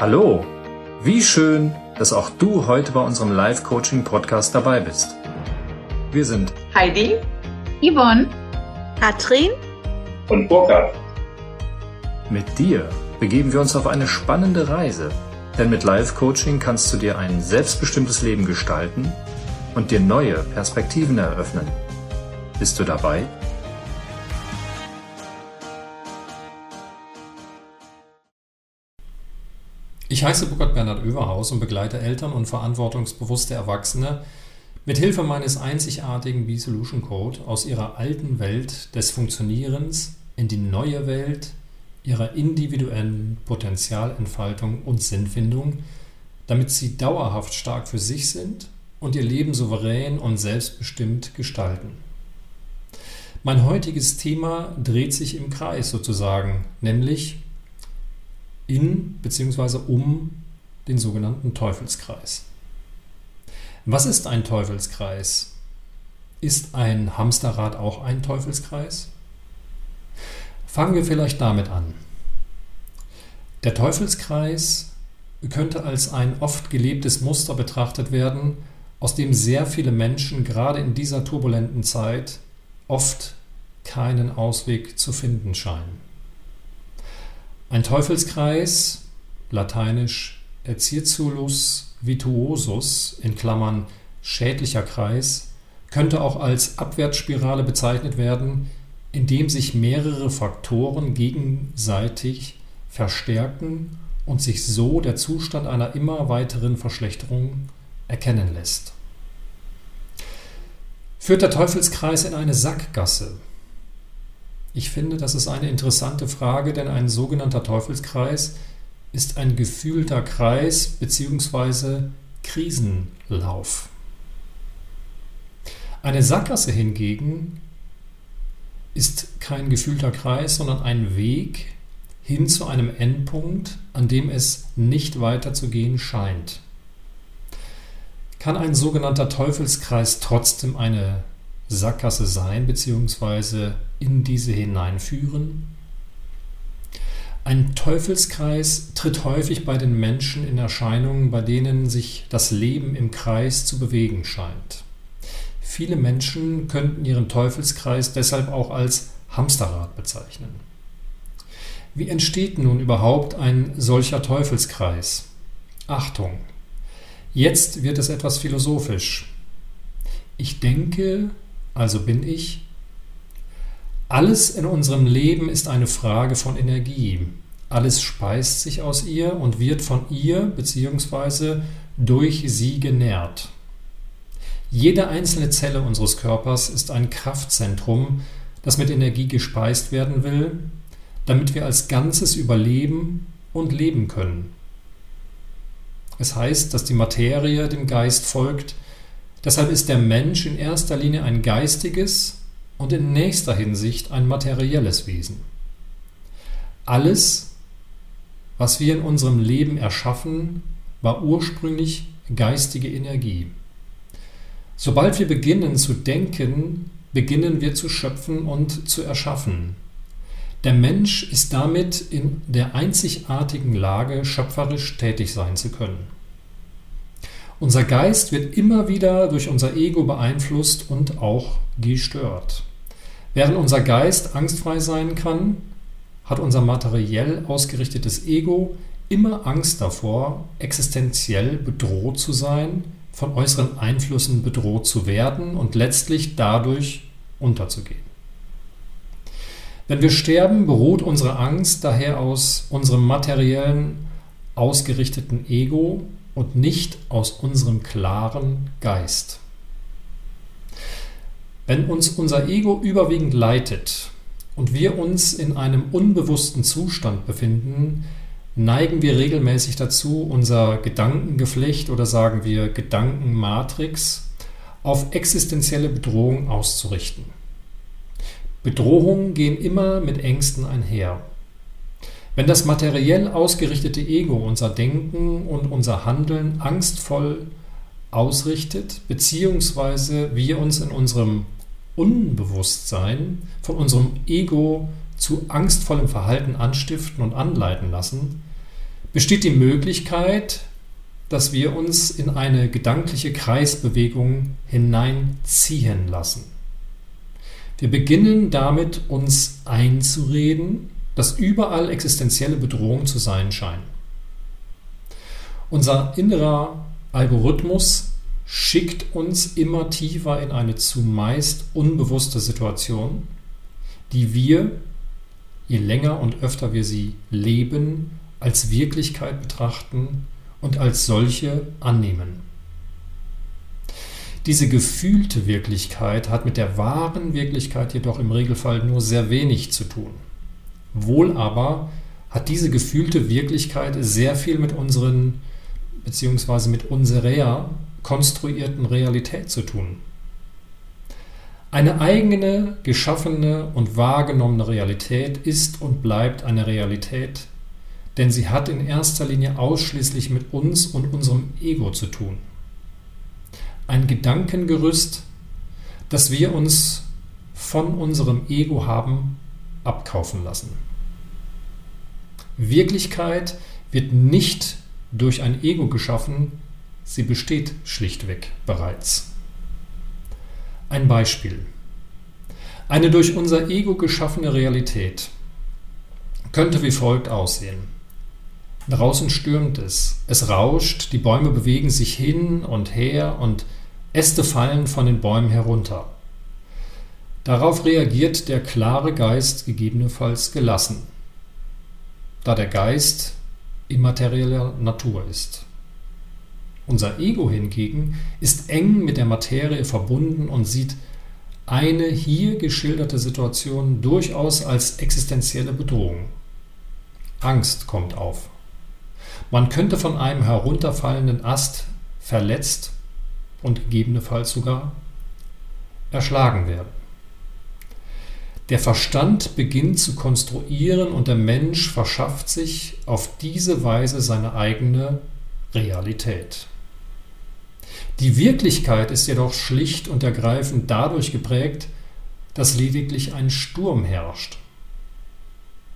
Hallo, wie schön, dass auch du heute bei unserem Live-Coaching-Podcast dabei bist. Wir sind Heidi, Yvonne, Katrin und Burkhard. Mit dir begeben wir uns auf eine spannende Reise, denn mit Live-Coaching kannst du dir ein selbstbestimmtes Leben gestalten und dir neue Perspektiven eröffnen. Bist du dabei? Ich heiße Burkhard Bernhard Överhaus und begleite Eltern und verantwortungsbewusste Erwachsene mit Hilfe meines einzigartigen B-Solution Code aus ihrer alten Welt des Funktionierens in die neue Welt ihrer individuellen Potenzialentfaltung und Sinnfindung, damit sie dauerhaft stark für sich sind und ihr Leben souverän und selbstbestimmt gestalten. Mein heutiges Thema dreht sich im Kreis sozusagen, nämlich in bzw. um den sogenannten Teufelskreis. Was ist ein Teufelskreis? Ist ein Hamsterrad auch ein Teufelskreis? Fangen wir vielleicht damit an. Der Teufelskreis könnte als ein oft gelebtes Muster betrachtet werden, aus dem sehr viele Menschen gerade in dieser turbulenten Zeit oft keinen Ausweg zu finden scheinen. Ein Teufelskreis, lateinisch Circulus vituosus in Klammern schädlicher Kreis, könnte auch als Abwärtsspirale bezeichnet werden, in dem sich mehrere Faktoren gegenseitig verstärken und sich so der Zustand einer immer weiteren Verschlechterung erkennen lässt. Führt der Teufelskreis in eine Sackgasse, ich finde, das ist eine interessante Frage, denn ein sogenannter Teufelskreis ist ein gefühlter Kreis bzw. Krisenlauf. Eine Sackgasse hingegen ist kein gefühlter Kreis, sondern ein Weg hin zu einem Endpunkt, an dem es nicht weiterzugehen scheint. Kann ein sogenannter Teufelskreis trotzdem eine Sackgasse sein bzw. in diese hineinführen. Ein Teufelskreis tritt häufig bei den Menschen in Erscheinungen, bei denen sich das Leben im Kreis zu bewegen scheint. Viele Menschen könnten ihren Teufelskreis deshalb auch als Hamsterrad bezeichnen. Wie entsteht nun überhaupt ein solcher Teufelskreis? Achtung, jetzt wird es etwas philosophisch. Ich denke, also bin ich. Alles in unserem Leben ist eine Frage von Energie. Alles speist sich aus ihr und wird von ihr bzw. durch sie genährt. Jede einzelne Zelle unseres Körpers ist ein Kraftzentrum, das mit Energie gespeist werden will, damit wir als Ganzes überleben und leben können. Es heißt, dass die Materie dem Geist folgt, Deshalb ist der Mensch in erster Linie ein geistiges und in nächster Hinsicht ein materielles Wesen. Alles, was wir in unserem Leben erschaffen, war ursprünglich geistige Energie. Sobald wir beginnen zu denken, beginnen wir zu schöpfen und zu erschaffen. Der Mensch ist damit in der einzigartigen Lage, schöpferisch tätig sein zu können. Unser Geist wird immer wieder durch unser Ego beeinflusst und auch gestört. Während unser Geist angstfrei sein kann, hat unser materiell ausgerichtetes Ego immer Angst davor, existenziell bedroht zu sein, von äußeren Einflüssen bedroht zu werden und letztlich dadurch unterzugehen. Wenn wir sterben, beruht unsere Angst daher aus unserem materiellen ausgerichteten Ego und nicht aus unserem klaren Geist. Wenn uns unser Ego überwiegend leitet und wir uns in einem unbewussten Zustand befinden, neigen wir regelmäßig dazu, unser Gedankengeflecht oder sagen wir Gedankenmatrix auf existenzielle Bedrohung auszurichten. Bedrohungen gehen immer mit Ängsten einher. Wenn das materiell ausgerichtete Ego unser Denken und unser Handeln angstvoll ausrichtet, beziehungsweise wir uns in unserem Unbewusstsein von unserem Ego zu angstvollem Verhalten anstiften und anleiten lassen, besteht die Möglichkeit, dass wir uns in eine gedankliche Kreisbewegung hineinziehen lassen. Wir beginnen damit, uns einzureden, dass überall existenzielle Bedrohungen zu sein scheinen. Unser innerer Algorithmus schickt uns immer tiefer in eine zumeist unbewusste Situation, die wir, je länger und öfter wir sie leben, als Wirklichkeit betrachten und als solche annehmen. Diese gefühlte Wirklichkeit hat mit der wahren Wirklichkeit jedoch im Regelfall nur sehr wenig zu tun. Wohl aber hat diese gefühlte Wirklichkeit sehr viel mit unseren bzw. mit unserer konstruierten Realität zu tun. Eine eigene, geschaffene und wahrgenommene Realität ist und bleibt eine Realität, denn sie hat in erster Linie ausschließlich mit uns und unserem Ego zu tun. Ein Gedankengerüst, das wir uns von unserem Ego haben abkaufen lassen. Wirklichkeit wird nicht durch ein Ego geschaffen, sie besteht schlichtweg bereits. Ein Beispiel. Eine durch unser Ego geschaffene Realität könnte wie folgt aussehen. Draußen stürmt es, es rauscht, die Bäume bewegen sich hin und her und Äste fallen von den Bäumen herunter. Darauf reagiert der klare Geist gegebenenfalls gelassen, da der Geist immaterieller Natur ist. Unser Ego hingegen ist eng mit der Materie verbunden und sieht eine hier geschilderte Situation durchaus als existenzielle Bedrohung. Angst kommt auf. Man könnte von einem herunterfallenden Ast verletzt und gegebenenfalls sogar erschlagen werden. Der Verstand beginnt zu konstruieren und der Mensch verschafft sich auf diese Weise seine eigene Realität. Die Wirklichkeit ist jedoch schlicht und ergreifend dadurch geprägt, dass lediglich ein Sturm herrscht.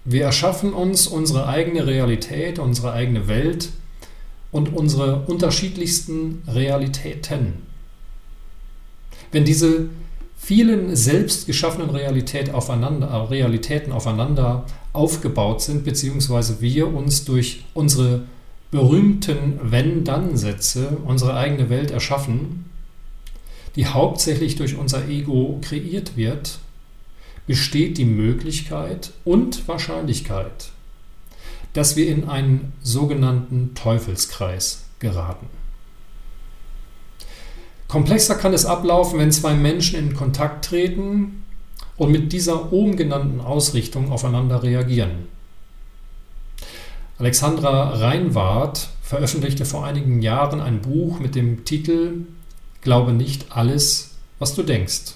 Wir erschaffen uns unsere eigene Realität, unsere eigene Welt und unsere unterschiedlichsten Realitäten. Wenn diese vielen selbst geschaffenen Realität aufeinander, Realitäten aufeinander aufgebaut sind, beziehungsweise wir uns durch unsere berühmten Wenn-Dann-Sätze unsere eigene Welt erschaffen, die hauptsächlich durch unser Ego kreiert wird, besteht die Möglichkeit und Wahrscheinlichkeit, dass wir in einen sogenannten Teufelskreis geraten. Komplexer kann es ablaufen, wenn zwei Menschen in Kontakt treten und mit dieser oben genannten Ausrichtung aufeinander reagieren. Alexandra Reinwart veröffentlichte vor einigen Jahren ein Buch mit dem Titel Glaube nicht alles, was du denkst.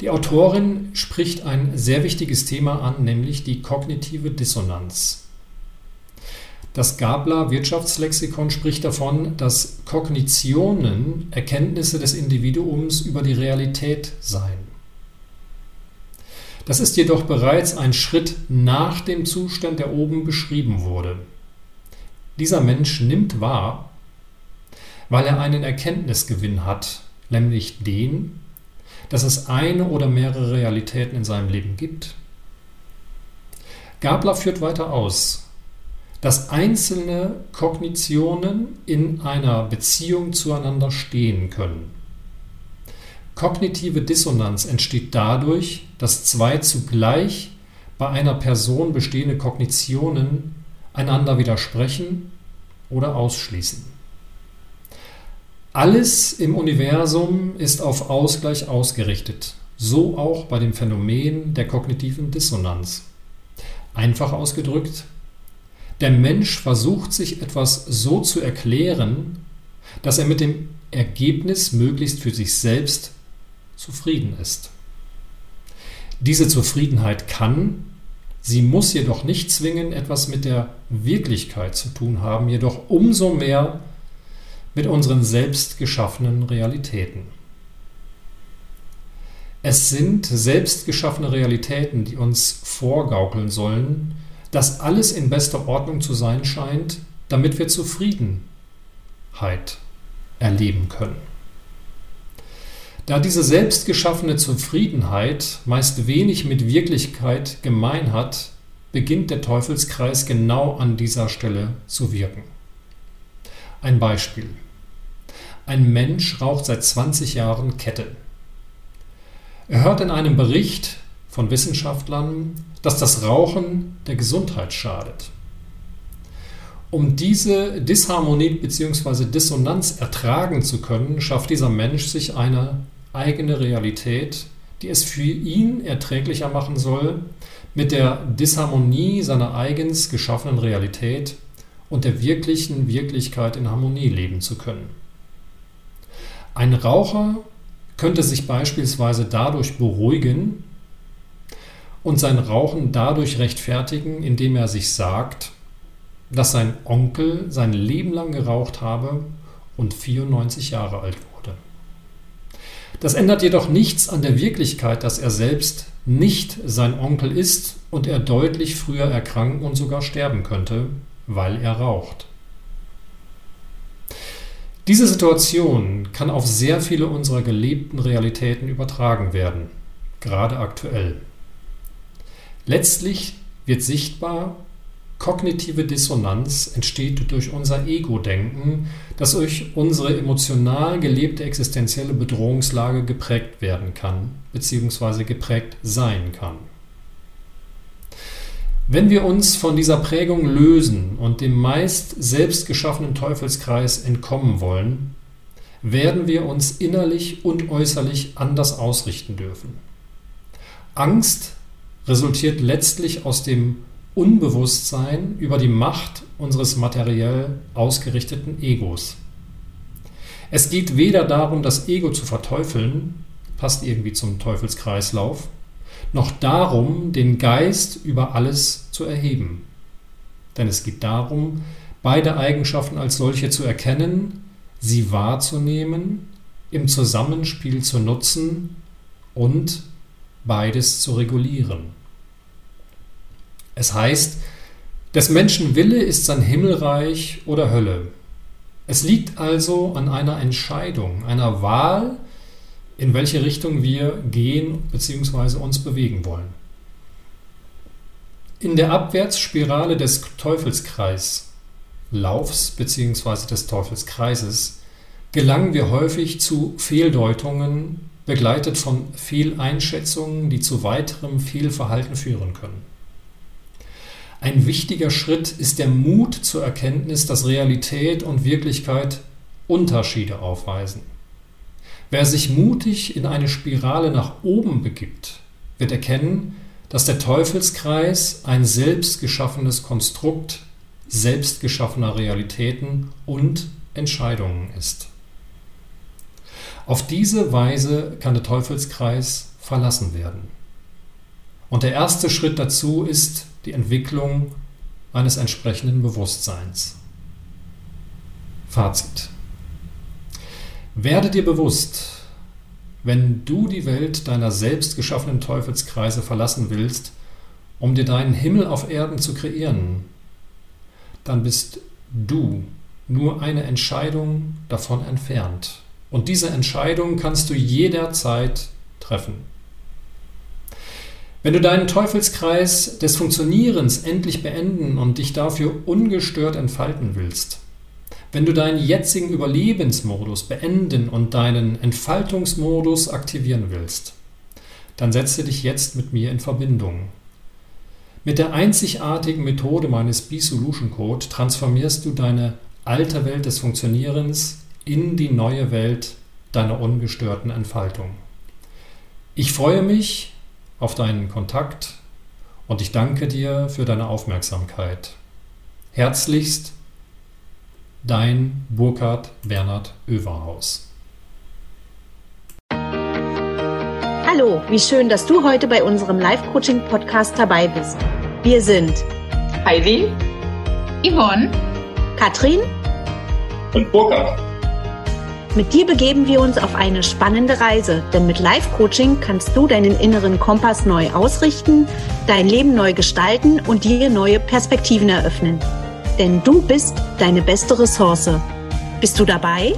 Die Autorin spricht ein sehr wichtiges Thema an, nämlich die kognitive Dissonanz. Das Gabler Wirtschaftslexikon spricht davon, dass Kognitionen Erkenntnisse des Individuums über die Realität seien. Das ist jedoch bereits ein Schritt nach dem Zustand, der oben beschrieben wurde. Dieser Mensch nimmt wahr, weil er einen Erkenntnisgewinn hat, nämlich den, dass es eine oder mehrere Realitäten in seinem Leben gibt. Gabler führt weiter aus, dass einzelne Kognitionen in einer Beziehung zueinander stehen können. Kognitive Dissonanz entsteht dadurch, dass zwei zugleich bei einer Person bestehende Kognitionen einander widersprechen oder ausschließen. Alles im Universum ist auf Ausgleich ausgerichtet, so auch bei dem Phänomen der kognitiven Dissonanz. Einfach ausgedrückt, der Mensch versucht sich etwas so zu erklären, dass er mit dem Ergebnis möglichst für sich selbst zufrieden ist. Diese Zufriedenheit kann, sie muss jedoch nicht zwingend etwas mit der Wirklichkeit zu tun haben, jedoch umso mehr mit unseren selbst geschaffenen Realitäten. Es sind selbst geschaffene Realitäten, die uns vorgaukeln sollen, dass alles in bester Ordnung zu sein scheint, damit wir Zufriedenheit erleben können. Da diese selbstgeschaffene Zufriedenheit meist wenig mit Wirklichkeit gemein hat, beginnt der Teufelskreis genau an dieser Stelle zu wirken. Ein Beispiel. Ein Mensch raucht seit 20 Jahren Kette. Er hört in einem Bericht von Wissenschaftlern, dass das Rauchen der Gesundheit schadet. Um diese Disharmonie bzw. Dissonanz ertragen zu können, schafft dieser Mensch sich eine eigene Realität, die es für ihn erträglicher machen soll, mit der Disharmonie seiner eigens geschaffenen Realität und der wirklichen Wirklichkeit in Harmonie leben zu können. Ein Raucher könnte sich beispielsweise dadurch beruhigen und sein Rauchen dadurch rechtfertigen, indem er sich sagt, dass sein Onkel sein Leben lang geraucht habe und 94 Jahre alt wurde. Das ändert jedoch nichts an der Wirklichkeit, dass er selbst nicht sein Onkel ist und er deutlich früher erkranken und sogar sterben könnte, weil er raucht. Diese Situation kann auf sehr viele unserer gelebten Realitäten übertragen werden, gerade aktuell. Letztlich wird sichtbar, kognitive Dissonanz entsteht durch unser Ego-Denken, das durch unsere emotional gelebte existenzielle Bedrohungslage geprägt werden kann, bzw. geprägt sein kann. Wenn wir uns von dieser Prägung lösen und dem meist selbst geschaffenen Teufelskreis entkommen wollen, werden wir uns innerlich und äußerlich anders ausrichten dürfen. Angst resultiert letztlich aus dem Unbewusstsein über die Macht unseres materiell ausgerichteten Egos. Es geht weder darum, das Ego zu verteufeln, passt irgendwie zum Teufelskreislauf, noch darum, den Geist über alles zu erheben. Denn es geht darum, beide Eigenschaften als solche zu erkennen, sie wahrzunehmen, im Zusammenspiel zu nutzen und beides zu regulieren. Es heißt, des Menschen Wille ist sein Himmelreich oder Hölle. Es liegt also an einer Entscheidung, einer Wahl, in welche Richtung wir gehen bzw. uns bewegen wollen. In der Abwärtsspirale des Teufelskreislaufs bzw. des Teufelskreises gelangen wir häufig zu Fehldeutungen, begleitet von Fehleinschätzungen, die zu weiterem Fehlverhalten führen können. Ein wichtiger Schritt ist der Mut zur Erkenntnis, dass Realität und Wirklichkeit Unterschiede aufweisen. Wer sich mutig in eine Spirale nach oben begibt, wird erkennen, dass der Teufelskreis ein selbstgeschaffenes Konstrukt selbstgeschaffener Realitäten und Entscheidungen ist. Auf diese Weise kann der Teufelskreis verlassen werden. Und der erste Schritt dazu ist die Entwicklung eines entsprechenden Bewusstseins. Fazit. Werde dir bewusst, wenn du die Welt deiner selbst geschaffenen Teufelskreise verlassen willst, um dir deinen Himmel auf Erden zu kreieren, dann bist du nur eine Entscheidung davon entfernt. Und diese Entscheidung kannst du jederzeit treffen. Wenn du deinen Teufelskreis des Funktionierens endlich beenden und dich dafür ungestört entfalten willst, wenn du deinen jetzigen Überlebensmodus beenden und deinen Entfaltungsmodus aktivieren willst, dann setze dich jetzt mit mir in Verbindung. Mit der einzigartigen Methode meines B-Solution Code transformierst du deine alte Welt des Funktionierens in die neue Welt deiner ungestörten Entfaltung. Ich freue mich auf deinen Kontakt und ich danke dir für deine Aufmerksamkeit. Herzlichst Dein Burkhard Bernhard Överhaus. Hallo, wie schön, dass du heute bei unserem Live-Coaching-Podcast dabei bist. Wir sind Heidi, Yvonne, Katrin und Burkhard. Mit dir begeben wir uns auf eine spannende Reise, denn mit Live-Coaching kannst du deinen inneren Kompass neu ausrichten, dein Leben neu gestalten und dir neue Perspektiven eröffnen. Denn du bist deine beste Ressource. Bist du dabei?